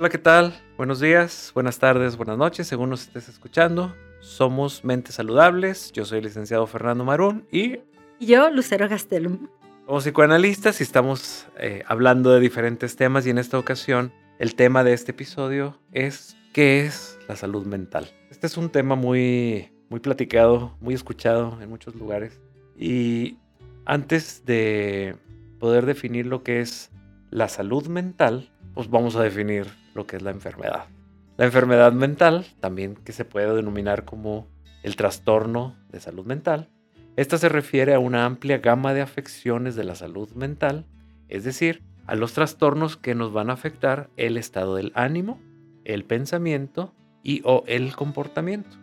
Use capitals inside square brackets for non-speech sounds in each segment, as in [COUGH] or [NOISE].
Hola, ¿qué tal? Buenos días, buenas tardes, buenas noches, según nos estés escuchando. Somos Mentes Saludables. Yo soy el licenciado Fernando Marún y Y yo, Lucero Gastelum. somos psicoanalistas y estamos eh, hablando de diferentes temas. Y en esta ocasión, el tema de este episodio es ¿qué es la salud mental? Este es un tema muy, muy platicado, muy escuchado en muchos lugares. Y antes de poder definir lo que es la salud mental, pues vamos a definir lo que es la enfermedad. La enfermedad mental, también que se puede denominar como el trastorno de salud mental, esta se refiere a una amplia gama de afecciones de la salud mental, es decir, a los trastornos que nos van a afectar el estado del ánimo, el pensamiento y o el comportamiento.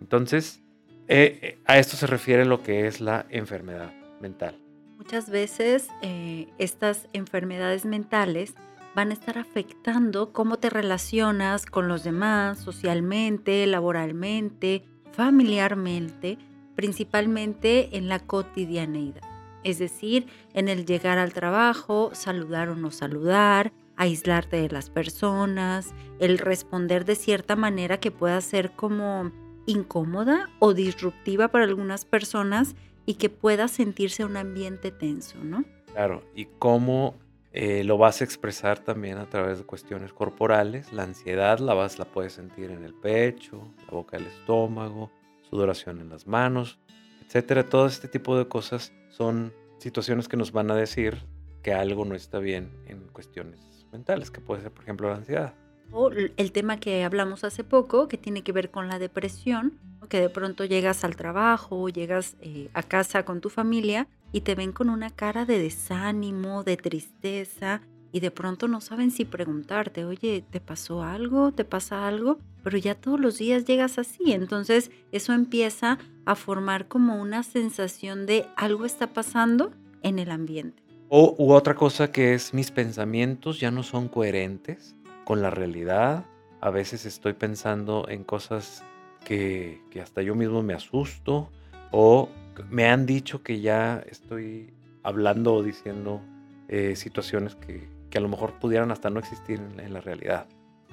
Entonces, eh, eh, a esto se refiere lo que es la enfermedad mental. Muchas veces eh, estas enfermedades mentales van a estar afectando cómo te relacionas con los demás, socialmente, laboralmente, familiarmente, principalmente en la cotidianeidad. Es decir, en el llegar al trabajo, saludar o no saludar, aislarte de las personas, el responder de cierta manera que pueda ser como incómoda o disruptiva para algunas personas y que pueda sentirse un ambiente tenso, ¿no? Claro, y cómo eh, lo vas a expresar también a través de cuestiones corporales. La ansiedad la vas, la puedes sentir en el pecho, la boca del estómago, sudoración en las manos, etcétera. Todo este tipo de cosas son situaciones que nos van a decir que algo no está bien en cuestiones mentales, que puede ser, por ejemplo, la ansiedad. O el tema que hablamos hace poco, que tiene que ver con la depresión, que de pronto llegas al trabajo llegas eh, a casa con tu familia y te ven con una cara de desánimo, de tristeza, y de pronto no saben si preguntarte, oye, ¿te pasó algo? ¿Te pasa algo? Pero ya todos los días llegas así, entonces eso empieza a formar como una sensación de algo está pasando en el ambiente. O u otra cosa que es mis pensamientos ya no son coherentes con la realidad. A veces estoy pensando en cosas que, que hasta yo mismo me asusto o me han dicho que ya estoy hablando o diciendo eh, situaciones que, que, a lo mejor pudieran hasta no existir en, en, la realidad.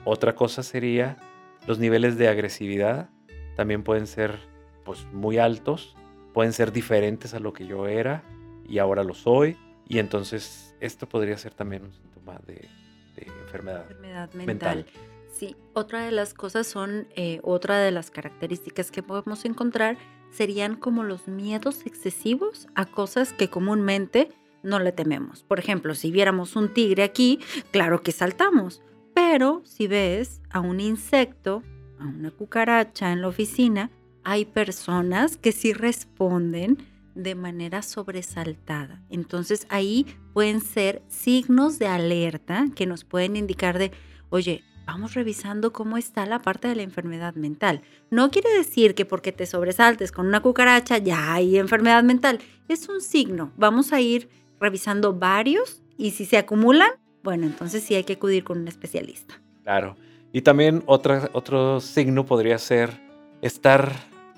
Otra cosa sería los niveles de agresividad. También pueden ser pues, muy altos, pueden ser diferentes a lo que yo era y ahora lo soy. Y entonces esto podría ser también un síntoma de, de enfermedad, enfermedad mental. mental. Sí, otra de las cosas son, eh, otra de las características que podemos encontrar serían como los miedos excesivos a cosas que comúnmente no le tememos. Por ejemplo, si viéramos un tigre aquí, claro que saltamos, pero si ves a un insecto, a una cucaracha en la oficina, hay personas que sí responden de manera sobresaltada. Entonces ahí pueden ser signos de alerta que nos pueden indicar de, oye, vamos revisando cómo está la parte de la enfermedad mental. No quiere decir que porque te sobresaltes con una cucaracha ya hay enfermedad mental. Es un signo. Vamos a ir revisando varios y si se acumulan, bueno, entonces sí hay que acudir con un especialista. Claro. Y también otra, otro signo podría ser estar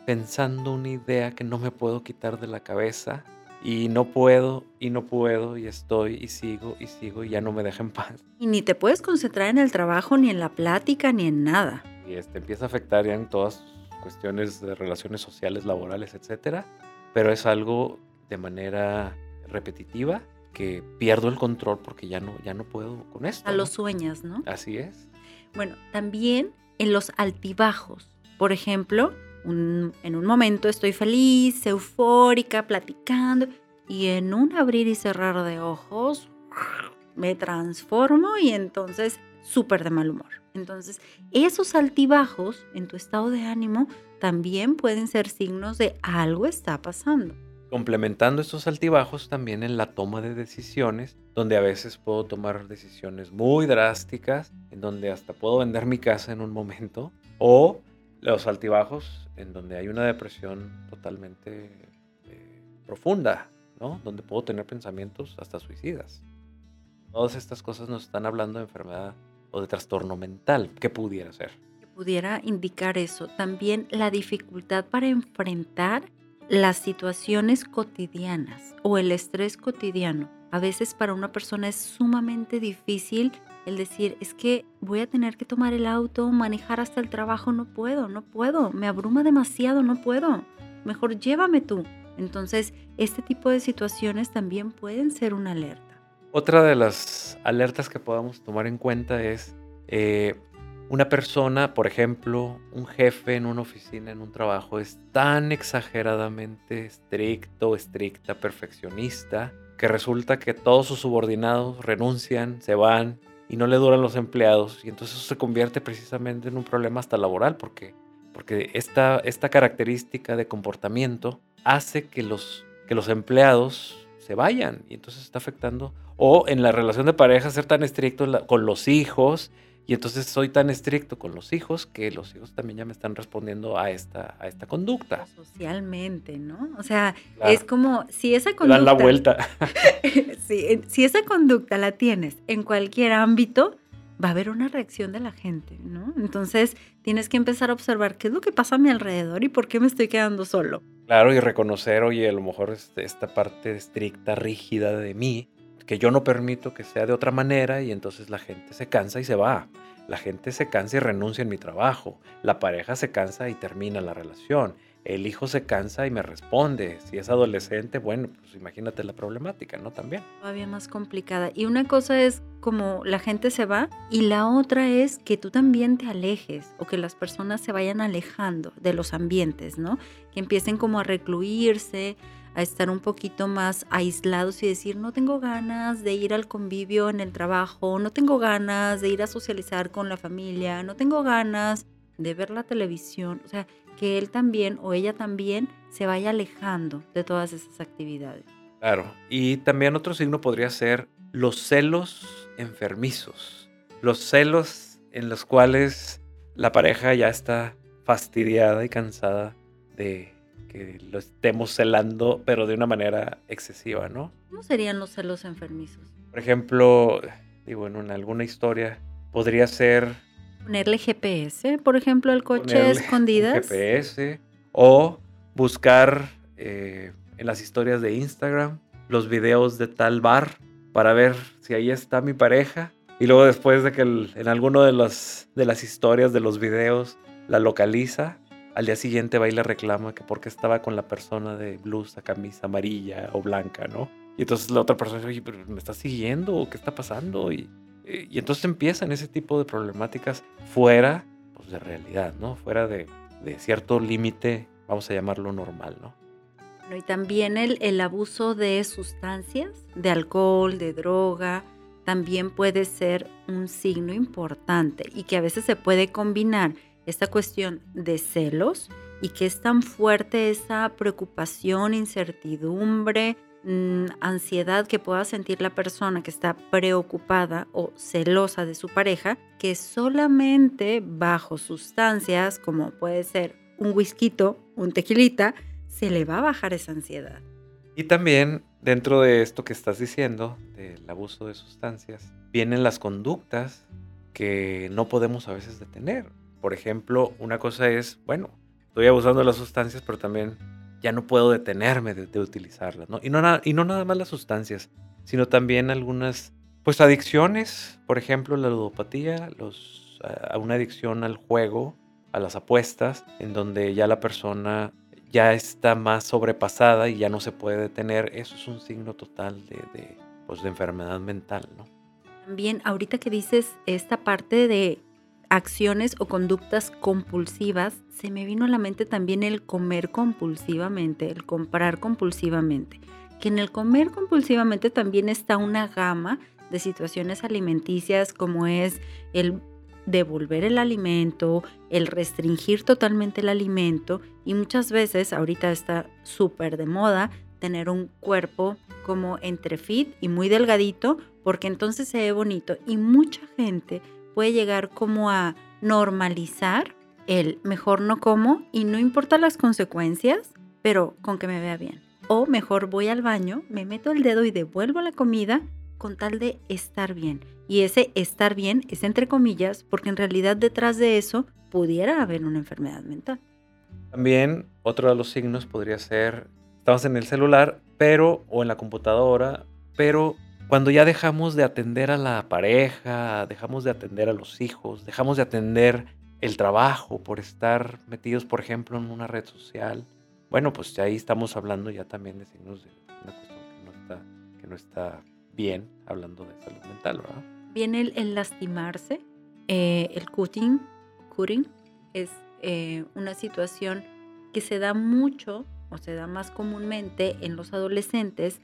pensando una idea que no me puedo quitar de la cabeza y no puedo y no puedo y estoy y sigo y sigo y ya no me deja en paz. Y ni te puedes concentrar en el trabajo, ni en la plática, ni en nada. Y este empieza a afectar ya en todas cuestiones de relaciones sociales, laborales, etcétera, pero es algo de manera repetitiva que pierdo el control porque ya no ya no puedo con esto. A ¿no? los sueños, ¿no? Así es. Bueno, también en los altibajos. Por ejemplo, un, en un momento estoy feliz, eufórica, platicando, y en un abrir y cerrar de ojos me transformo y entonces súper de mal humor. Entonces, esos altibajos en tu estado de ánimo también pueden ser signos de algo está pasando. Complementando estos altibajos también en la toma de decisiones, donde a veces puedo tomar decisiones muy drásticas, en donde hasta puedo vender mi casa en un momento, o los altibajos en donde hay una depresión totalmente eh, profunda, ¿no? Donde puedo tener pensamientos hasta suicidas. Todas estas cosas nos están hablando de enfermedad o de trastorno mental. ¿Qué pudiera ser? Que pudiera indicar eso. También la dificultad para enfrentar las situaciones cotidianas o el estrés cotidiano. A veces para una persona es sumamente difícil el decir, es que voy a tener que tomar el auto, manejar hasta el trabajo, no puedo, no puedo, me abruma demasiado, no puedo. Mejor llévame tú. Entonces, este tipo de situaciones también pueden ser una alerta. Otra de las alertas que podamos tomar en cuenta es eh, una persona, por ejemplo, un jefe en una oficina, en un trabajo, es tan exageradamente estricto, estricta, perfeccionista, que resulta que todos sus subordinados renuncian, se van y no le duran los empleados. Y entonces eso se convierte precisamente en un problema hasta laboral, porque, porque esta, esta característica de comportamiento hace que los, que los empleados se vayan y entonces está afectando. O en la relación de pareja ser tan estricto con los hijos y entonces soy tan estricto con los hijos que los hijos también ya me están respondiendo a esta, a esta conducta. Socialmente, ¿no? O sea, es como si esa conducta... Dan la vuelta. [LAUGHS] si esa conducta la tienes en cualquier ámbito, va a haber una reacción de la gente, ¿no? Entonces tienes que empezar a observar qué es lo que pasa a mi alrededor y por qué me estoy quedando solo. Claro, y reconocer, oye, a lo mejor este, esta parte estricta, rígida de mí, que yo no permito que sea de otra manera y entonces la gente se cansa y se va. La gente se cansa y renuncia en mi trabajo. La pareja se cansa y termina la relación. El hijo se cansa y me responde. Si es adolescente, bueno, pues imagínate la problemática, ¿no? También. Todavía más complicada. Y una cosa es como la gente se va y la otra es que tú también te alejes o que las personas se vayan alejando de los ambientes, ¿no? Que empiecen como a recluirse, a estar un poquito más aislados y decir, no tengo ganas de ir al convivio en el trabajo, no tengo ganas de ir a socializar con la familia, no tengo ganas de ver la televisión. O sea, que él también o ella también se vaya alejando de todas esas actividades. Claro, y también otro signo podría ser los celos enfermizos, los celos en los cuales la pareja ya está fastidiada y cansada de que lo estemos celando, pero de una manera excesiva, ¿no? ¿Cómo serían los celos enfermizos? Por ejemplo, digo, en alguna historia podría ser... Ponerle GPS, por ejemplo, al coche [LAUGHS] escondidas. GPS. O buscar eh, en las historias de Instagram los videos de tal bar para ver si ahí está mi pareja. Y luego después de que en alguno de, los, de las historias de los videos la localiza, al día siguiente va y le reclama que porque estaba con la persona de blusa, camisa amarilla o blanca, ¿no? Y entonces la otra persona dice, oye, pero ¿me está siguiendo? ¿Qué está pasando? Y, y entonces empiezan ese tipo de problemáticas fuera pues, de realidad, ¿no? Fuera de, cierto límite, vamos a llamarlo normal, ¿no? y también el, el abuso de sustancias, de alcohol, de droga, también puede ser un signo importante y que a veces se puede combinar esta cuestión de celos y que es tan fuerte esa preocupación, incertidumbre, mm, ansiedad que pueda sentir la persona que está preocupada o celosa de su pareja, que solamente bajo sustancias como puede ser un whisky, un tequilita, se le va a bajar esa ansiedad. Y también dentro de esto que estás diciendo, del abuso de sustancias, vienen las conductas que no podemos a veces detener. Por ejemplo, una cosa es, bueno, estoy abusando de las sustancias, pero también ya no puedo detenerme de, utilizarlas, ¿no? Y no, y no nada más las sustancias, sino también algunas, pues adicciones, por ejemplo, la ludopatía, los, a una adicción al juego, a las apuestas, en donde ya la persona ya está más sobrepasada y ya no se puede detener, eso es un signo total de, de, pues, de enfermedad mental, ¿no? También ahorita que dices esta parte de acciones o conductas compulsivas, se me vino a la mente también el comer compulsivamente, el comprar compulsivamente. Que en el comer compulsivamente también está una gama de situaciones alimenticias como es el devolver el alimento, el restringir totalmente el alimento y muchas veces ahorita está súper de moda tener un cuerpo como entre fit y muy delgadito porque entonces se ve bonito y mucha gente puede llegar como a normalizar el mejor no como y no importa las consecuencias, pero con que me vea bien. O mejor voy al baño, me meto el dedo y devuelvo la comida con tal de estar bien. Y ese estar bien es entre comillas porque en realidad detrás de eso pudiera haber una enfermedad mental. También otro de los signos podría ser, estamos en el celular, pero, o en la computadora, pero cuando ya dejamos de atender a la pareja, dejamos de atender a los hijos, dejamos de atender el trabajo por estar metidos, por ejemplo, en una red social, bueno, pues ahí estamos hablando ya también de signos de una cuestión que no está, que no está bien, hablando de salud mental, ¿verdad? Viene el, lastimarse, eh, el cutting, cutting es eh, una situación que se da mucho o se da más comúnmente en los adolescentes,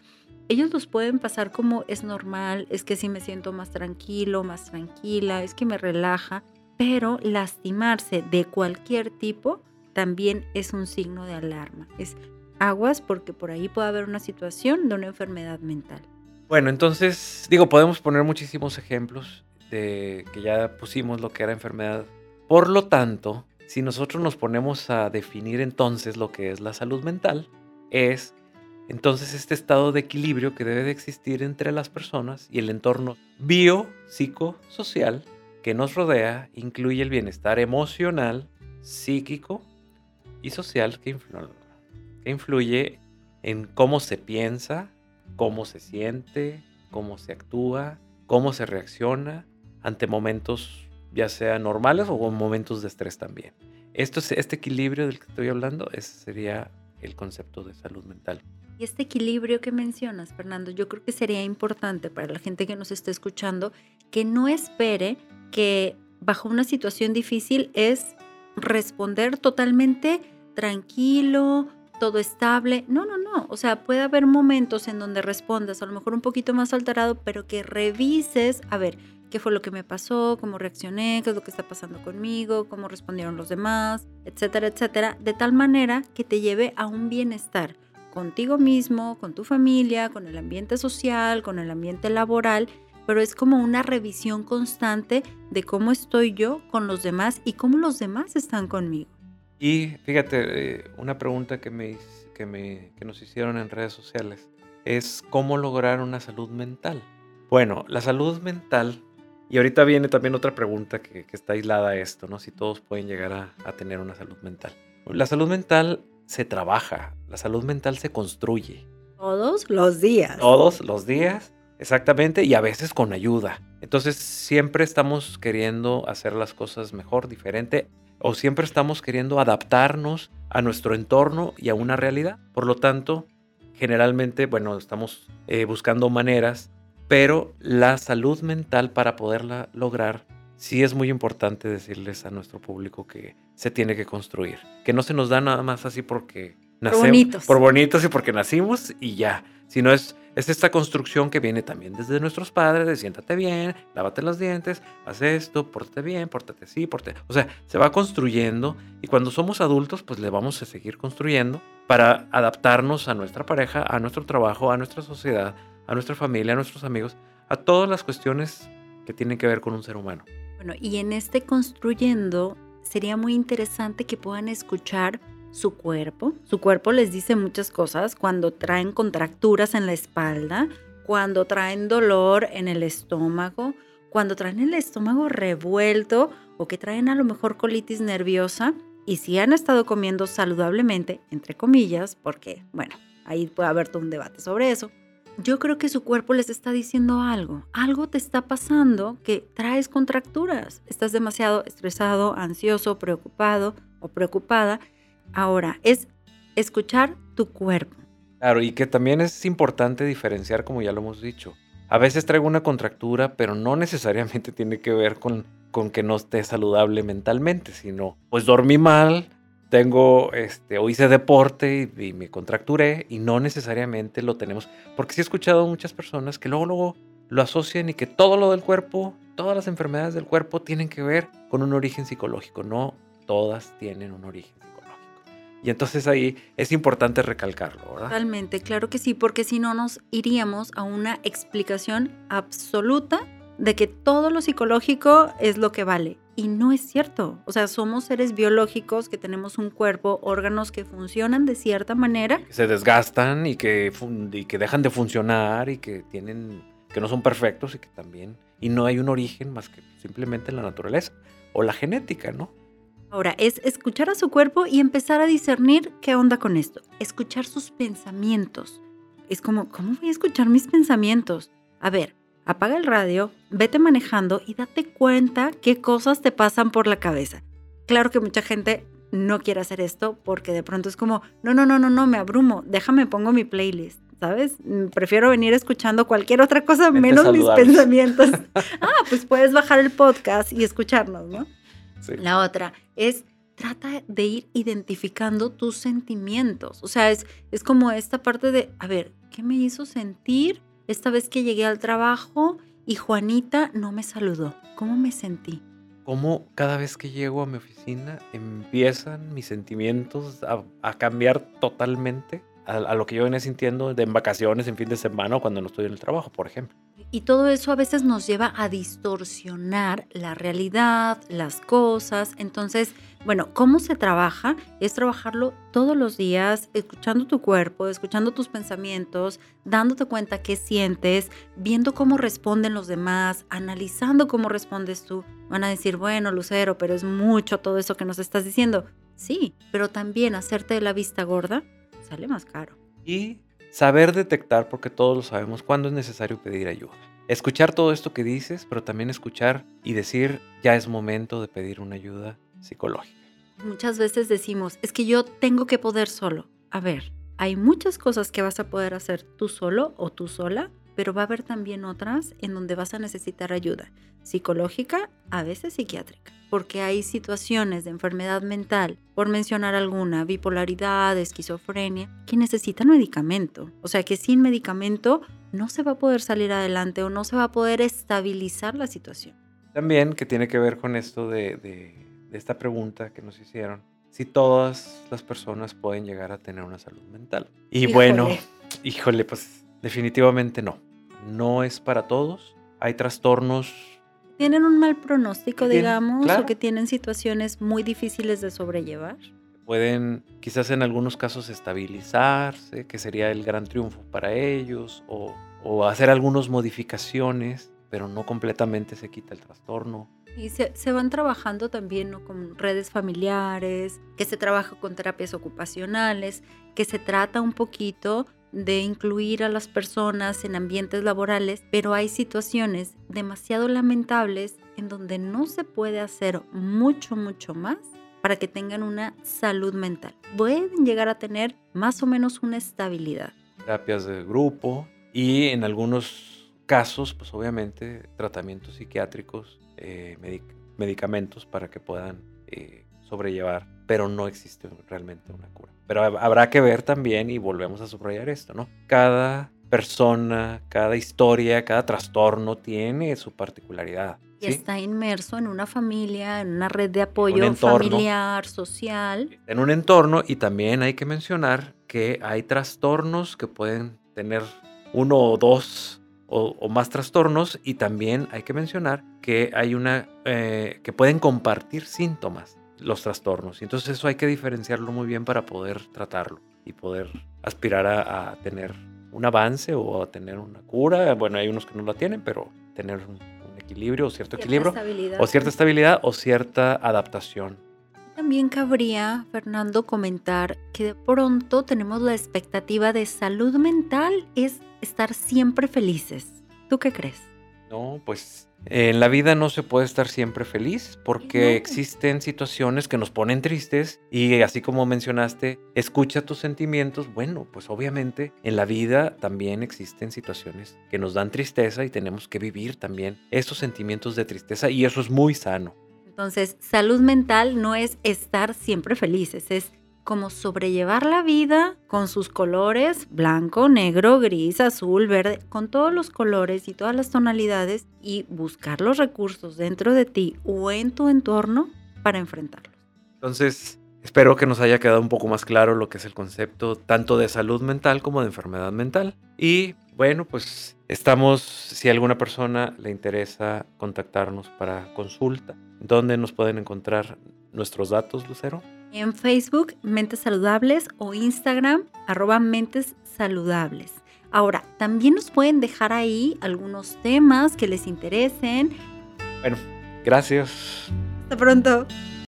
ellos los pueden pasar como es normal, es que sí me siento más tranquilo, más tranquila, es que me relaja, pero lastimarse de cualquier tipo también es un signo de alarma. Es aguas porque por ahí puede haber una situación de una enfermedad mental. Bueno, entonces, digo, podemos poner muchísimos ejemplos de que ya pusimos lo que era enfermedad. Por lo tanto, si nosotros nos ponemos a definir entonces lo que es la salud mental, es entonces este estado de equilibrio que debe de existir entre las personas y el entorno bio, social que nos rodea incluye el bienestar emocional, psíquico y social que, que influye en cómo se piensa, cómo se siente, cómo se actúa, cómo se reacciona ante momentos ya sea normales o momentos de estrés también. Esto, este equilibrio del que estoy hablando ese sería el concepto de salud mental. Y este equilibrio que mencionas, Fernando, yo creo que sería importante para la gente que nos esté escuchando que no espere que bajo una situación difícil es responder totalmente tranquilo, todo estable. No, no, no. O sea, puede haber momentos en donde respondas a lo mejor un poquito más alterado, pero que revises, a ver, qué fue lo que me pasó, cómo reaccioné, qué es lo que está pasando conmigo, cómo respondieron los demás, etcétera, etcétera, de tal manera que te lleve a un bienestar contigo mismo, con tu familia, con el ambiente social, con el ambiente laboral, pero es como una revisión constante de cómo estoy yo con los demás y cómo los demás están conmigo. Y fíjate, eh, una pregunta que, me, que, me, que nos hicieron en redes sociales es cómo lograr una salud mental. Bueno, la salud mental y ahorita viene también otra pregunta que, está aislada a esto, ¿no? Si todos pueden llegar a, tener una salud mental. La salud mental se trabaja, la salud mental se construye. Todos los días. Todos los días, exactamente, y a veces con ayuda. Entonces siempre estamos queriendo hacer las cosas mejor, diferente, o siempre estamos queriendo adaptarnos a nuestro entorno y a una realidad. Por lo tanto, generalmente, bueno, estamos eh, buscando maneras pero la salud mental para poderla lograr, sí es muy importante decirles a nuestro público que se tiene que construir, que no se nos da nada más así porque nacemos, por bonitos. por bonitos y porque nacimos y ya, sino es, es esta construcción que viene también desde nuestros padres, de siéntate bien, lávate los dientes, haz esto, pórtate bien, pórtate así, pórtate... O sea, se va construyendo y cuando somos adultos, pues le vamos a seguir construyendo para adaptarnos a nuestra pareja, a nuestro trabajo, a nuestra sociedad, a nuestra familia, a nuestros amigos, a todas las cuestiones que tienen que ver con un ser humano. Y en este construyendo sería muy interesante que puedan escuchar su cuerpo. Su cuerpo les dice muchas cosas cuando traen contracturas en la espalda, cuando traen dolor en el estómago, cuando traen el estómago revuelto o que traen a lo mejor colitis nerviosa. Y si han estado comiendo saludablemente, entre comillas, porque, bueno, ahí puede haber todo un debate sobre eso, yo creo que su cuerpo les está diciendo algo. Algo te está pasando que traes contracturas. Estás demasiado estresado, ansioso, preocupado o preocupada. Ahora, es escuchar tu cuerpo. Claro, y que también es importante diferenciar, como ya lo hemos dicho. A veces traigo una contractura, pero no necesariamente tiene que ver con, con que no esté saludable mentalmente, sino pues dormí mal, tengo, este, o hice deporte y, me contracturé y no necesariamente lo tenemos. Porque sí he escuchado muchas personas que luego, luego lo asocian y que todo lo del cuerpo, todas las enfermedades del cuerpo tienen que ver con un origen psicológico. No todas tienen un origen psicológico. Y entonces ahí es importante recalcarlo, ¿verdad? Totalmente, claro que sí, porque si no nos iríamos a una explicación absoluta de que todo lo psicológico es lo que vale. Y no es cierto. O sea, somos seres biológicos que tenemos un cuerpo, órganos que funcionan de cierta manera. Se desgastan y que, que dejan de funcionar y que tienen que no son perfectos y que también y no hay un origen más que simplemente la naturaleza o la genética, ¿no? Ahora, es escuchar a su cuerpo y empezar a discernir qué onda con esto. Escuchar sus pensamientos. Es como, ¿cómo voy a escuchar mis pensamientos? A ver, apaga el radio, vete manejando y date cuenta qué cosas te pasan por la cabeza. Claro que mucha gente no quiere hacer esto porque de pronto es como, no, no, no, no, no, me abrumo, déjame pongo mi playlist. ¿Sabes? Mm, prefiero venir escuchando cualquier otra cosa menos mis pensamientos. [LAUGHS] ah, pues puedes bajar el podcast y escucharnos, ¿no? La otra es trata de ir identificando tus sentimientos. O sea, es, es como esta parte de, a ver, ¿qué me hizo sentir esta vez que llegué al trabajo y Juanita no me saludó? ¿Cómo me sentí? cómo cada vez que llego a mi oficina empiezan mis sentimientos a, cambiar totalmente a, lo que yo venía sintiendo de en vacaciones, en fin de semana o cuando no estoy en el trabajo, por ejemplo. Y todo eso a veces nos lleva a distorsionar la realidad, las cosas. Entonces, bueno, ¿cómo se trabaja? Es trabajarlo todos los días, escuchando tu cuerpo, escuchando tus pensamientos, dándote cuenta qué sientes, viendo cómo responden los demás, analizando cómo respondes tú. Van a decir, bueno, Lucero, pero es mucho todo eso que nos estás diciendo. Sí, pero también hacerte de la vista gorda sale más caro. Y Saber detectar, porque todos lo sabemos, cuándo es necesario pedir ayuda. Escuchar todo esto que dices, pero también escuchar y decir, ya es momento de pedir una ayuda psicológica. Muchas veces decimos, es que yo tengo que poder solo. A ver, hay muchas cosas que vas a poder hacer tú solo o tú sola, pero va a haber también otras en donde vas a necesitar ayuda psicológica, a veces psiquiátrica porque hay situaciones de enfermedad mental, por mencionar alguna, bipolaridad, esquizofrenia, que necesitan medicamento. O sea que sin medicamento no se va a poder salir adelante o no se va a poder estabilizar la situación. También que tiene que ver con esto de, esta pregunta que nos hicieron, si todas las personas pueden llegar a tener una salud mental. Y bueno, híjole, pues definitivamente no. No es para todos. Hay trastornos tienen un mal pronóstico, digamos, o que tienen situaciones muy difíciles de sobrellevar. Pueden quizás en algunos casos estabilizarse, que sería el gran triunfo para ellos, o, o hacer algunas modificaciones, pero no completamente se quita el trastorno. Y se, se, van trabajando también ¿no? con redes familiares, que se trabaja con terapias ocupacionales, que se trata un poquito de incluir a las personas en ambientes laborales, pero hay situaciones demasiado lamentables en donde no se puede hacer mucho, mucho más para que tengan una salud mental. Pueden llegar a tener más o menos una estabilidad. Terapias de grupo y en algunos casos, pues obviamente tratamientos psiquiátricos, eh, medicamentos para que puedan eh, sobrellevar, pero no existe realmente una cura. Pero habrá que ver también, y volvemos a subrayar esto, ¿no? Cada persona, cada historia, cada trastorno tiene su particularidad. Y está inmerso en una familia, en una red de apoyo familiar, social. En un entorno, y también hay que mencionar que hay trastornos que pueden tener uno o dos o, más trastornos, y también hay que mencionar que hay una eh, que pueden compartir síntomas los trastornos. Y entonces eso hay que diferenciarlo muy bien para poder tratarlo y poder aspirar a, tener un avance o a tener una cura. Bueno, hay unos que no la tienen, pero tener un, equilibrio o cierto equilibrio o cierta estabilidad o cierta adaptación. También cabría, Fernando, comentar que de pronto tenemos la expectativa de salud mental es estar siempre felices. ¿Tú qué crees? No, pues en la vida no se puede estar siempre feliz porque existen situaciones que nos ponen tristes y así como mencionaste, escucha tus sentimientos. Bueno, pues obviamente en la vida también existen situaciones que nos dan tristeza y tenemos que vivir también esos sentimientos de tristeza y eso es muy sano. Entonces, salud mental no es estar siempre felices, es como sobrellevar la vida con sus colores, blanco, negro, gris, azul, verde, con todos los colores y todas las tonalidades y buscar los recursos dentro de ti o en tu entorno para enfrentarlos. Entonces, espero que nos haya quedado un poco más claro lo que es el concepto tanto de salud mental como de enfermedad mental. Y bueno, pues estamos, si a alguna persona le interesa contactarnos para consulta, ¿dónde nos pueden encontrar nuestros datos, Lucero? En Facebook, Mentes Saludables o Instagram, arroba Mentes Saludables. Ahora, también nos pueden dejar ahí algunos temas que les interesen. Bueno, gracias. Hasta pronto.